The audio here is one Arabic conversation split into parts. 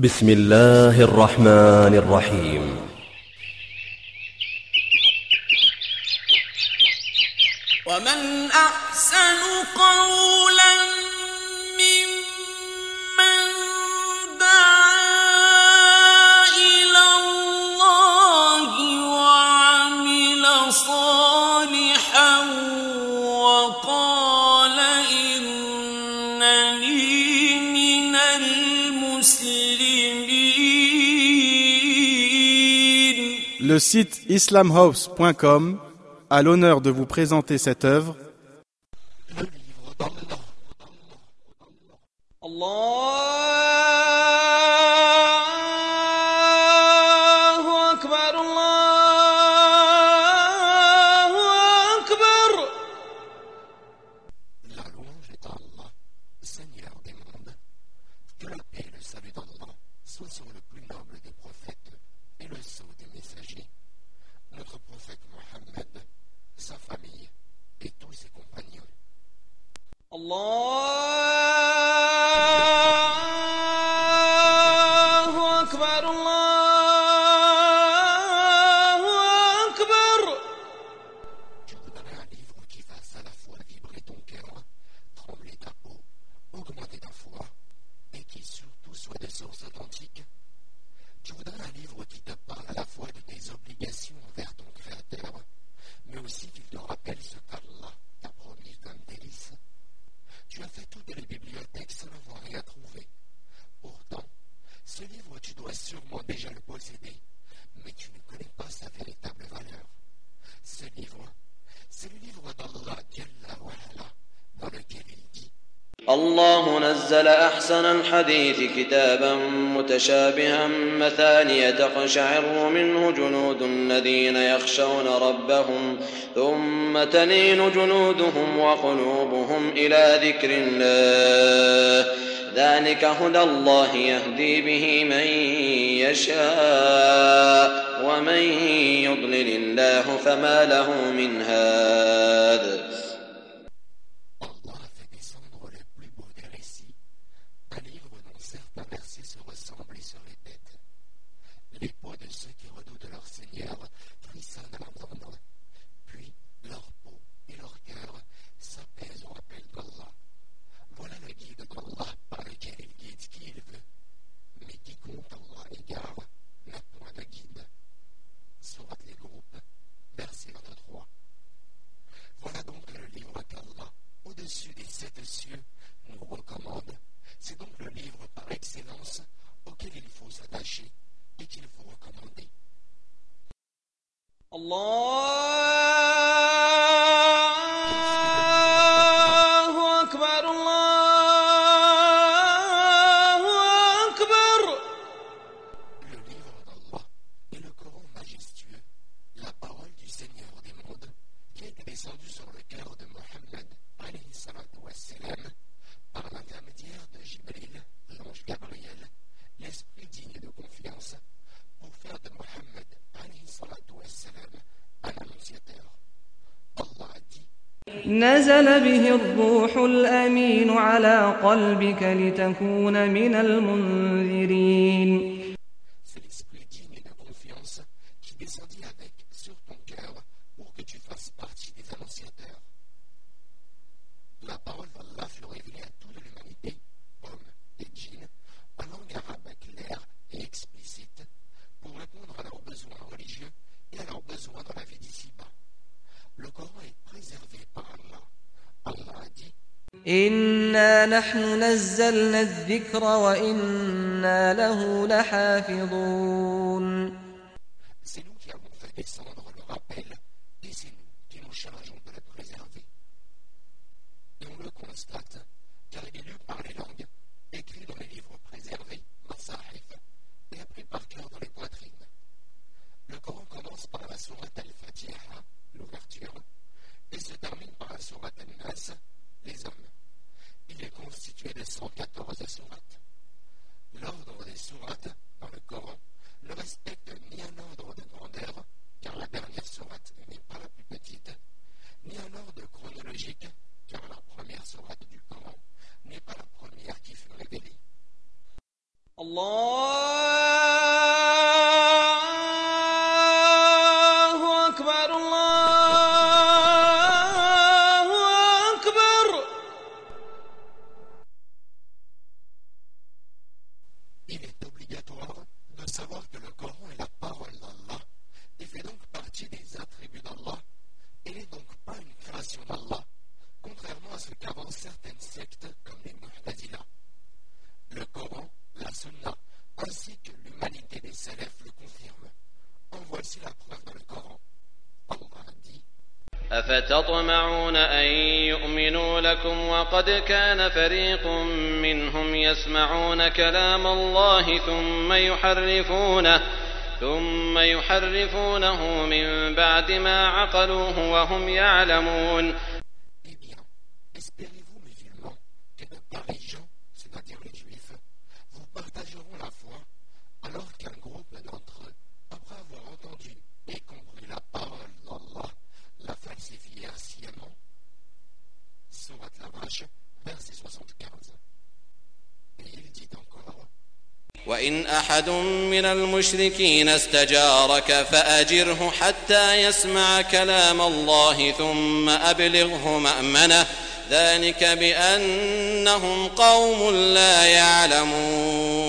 بسم الله الرحمن الرحيم. ومن أحسن قولا ممن دعا إلى الله وعمل Le site islamhouse.com a l'honneur de vous présenter cette œuvre. نزل أحسن الحديث كتابا متشابها مثانية تقشعر منه جنود الذين يخشون ربهم ثم تلين جنودهم وقلوبهم إلى ذكر الله. ذلك هدى الله يهدي به من يشاء ومن يضلل الله فما له من هاد. نزل به الروح الأمين على قلبك لتكون من المنذرين. إنا نحن نزلنا الذكر وإنا له لحافظون savoir que le corps أفتطمعون أن يؤمنوا لكم وقد كان فريق منهم يسمعون كلام الله ثم يحرفونه ثم يحرفونه من بعد ما عقلوه وهم يعلمون وإن أحد من المشركين استجارك فأجره حتى يسمع كلام الله ثم أبلغه مأمنة. ذلك بأنهم قوم لا يعلمون.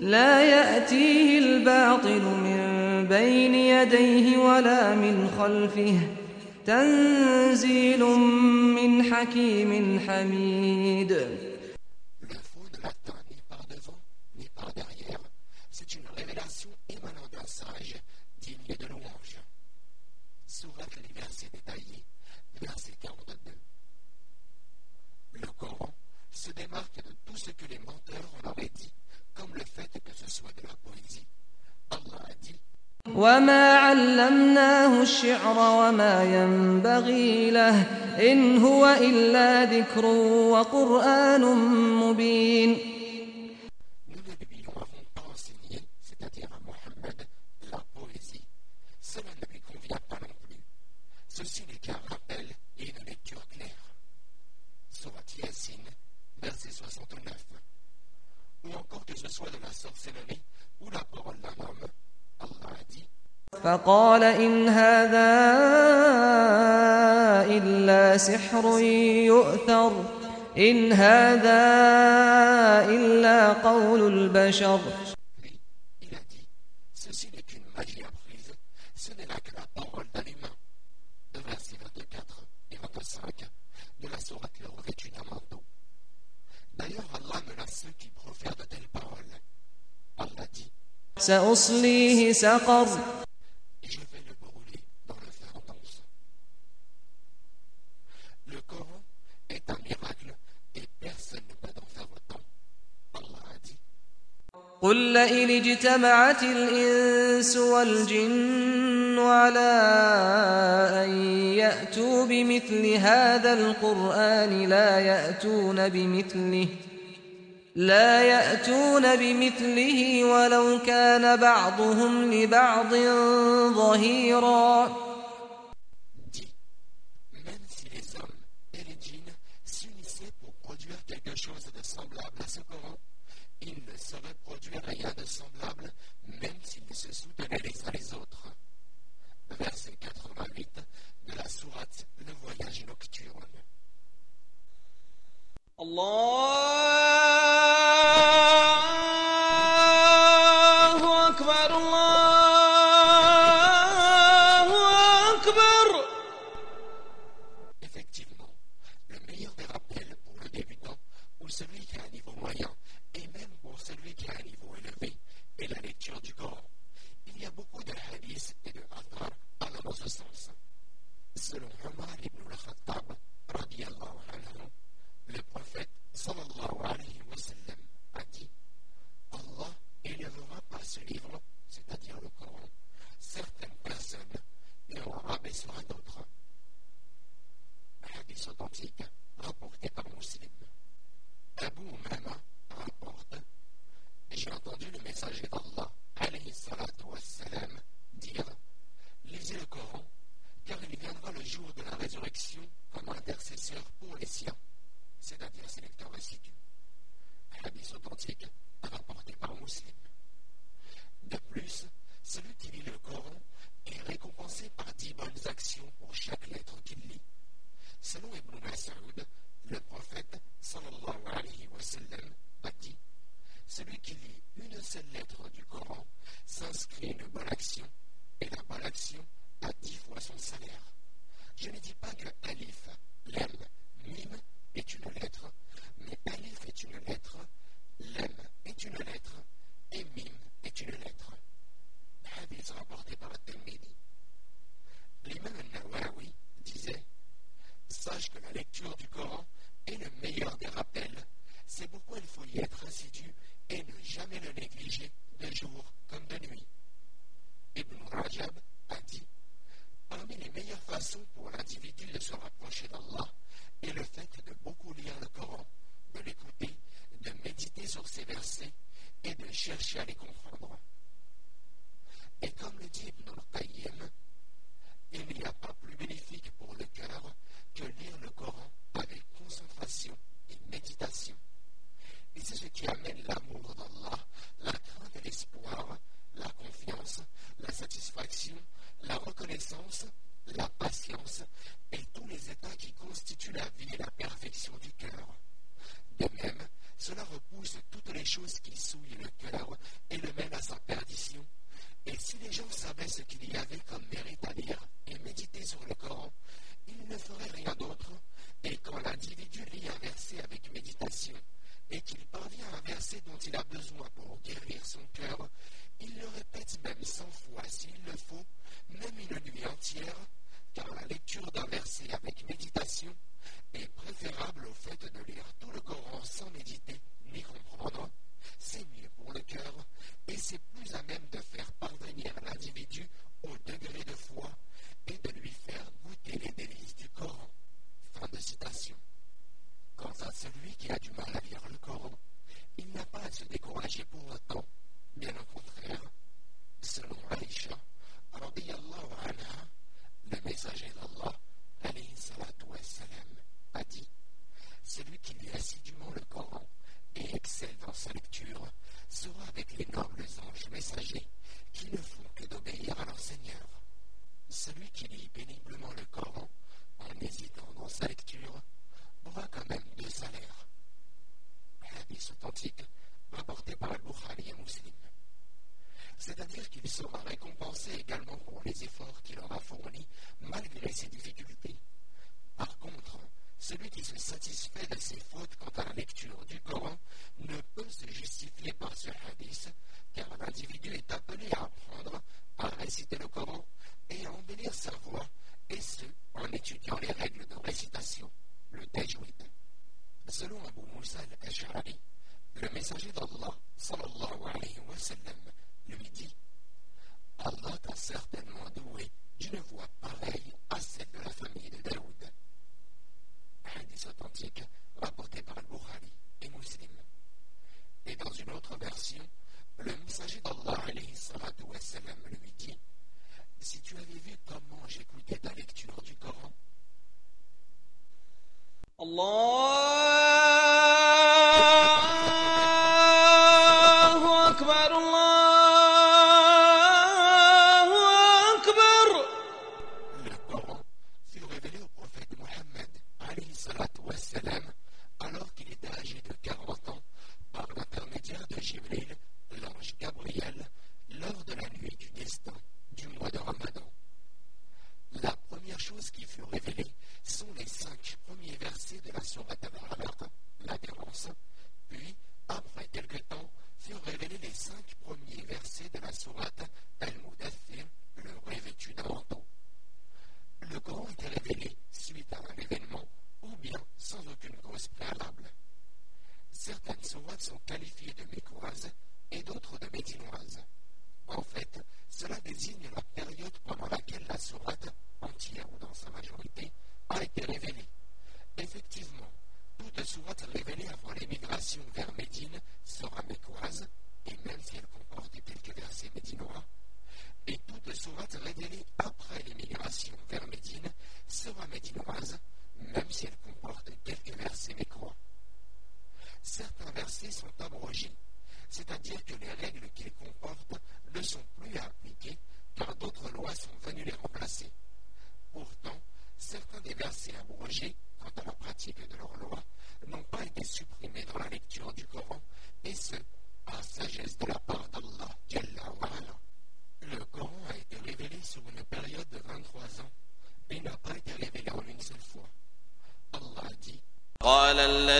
لا يأتيه الباطل من بين يديه ولا من خلفه. تنزيل من حكيم حميد. وما علمناه الشعر وما ينبغي له إن هو إلا ذكر وقرآن مبين verset 69. Ou encore que ce soit de la sorcellerie ou la parole d'un homme, فقال إن هذا إلا سحر يؤثر إن هذا إلا قول البشر. سأصليه سقر. قل لئن اجتمعت الإنس والجن على أن يأتوا بمثل هذا القرآن لا يأتون بمثله لا يأتون بمثله ولو كان بعضهم لبعض ظهيرا. Ils ne seraient rien de semblable, même s'ils se soutenaient les uns les autres. Verset 88 de la sourate Le voyage nocturne. Allah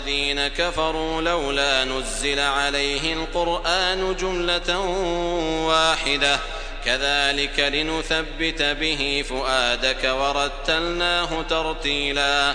الذين كفروا لولا نزل عليه القرآن جملة واحدة. كذلك لنثبت به فؤادك ورتلناه ترتيلاً.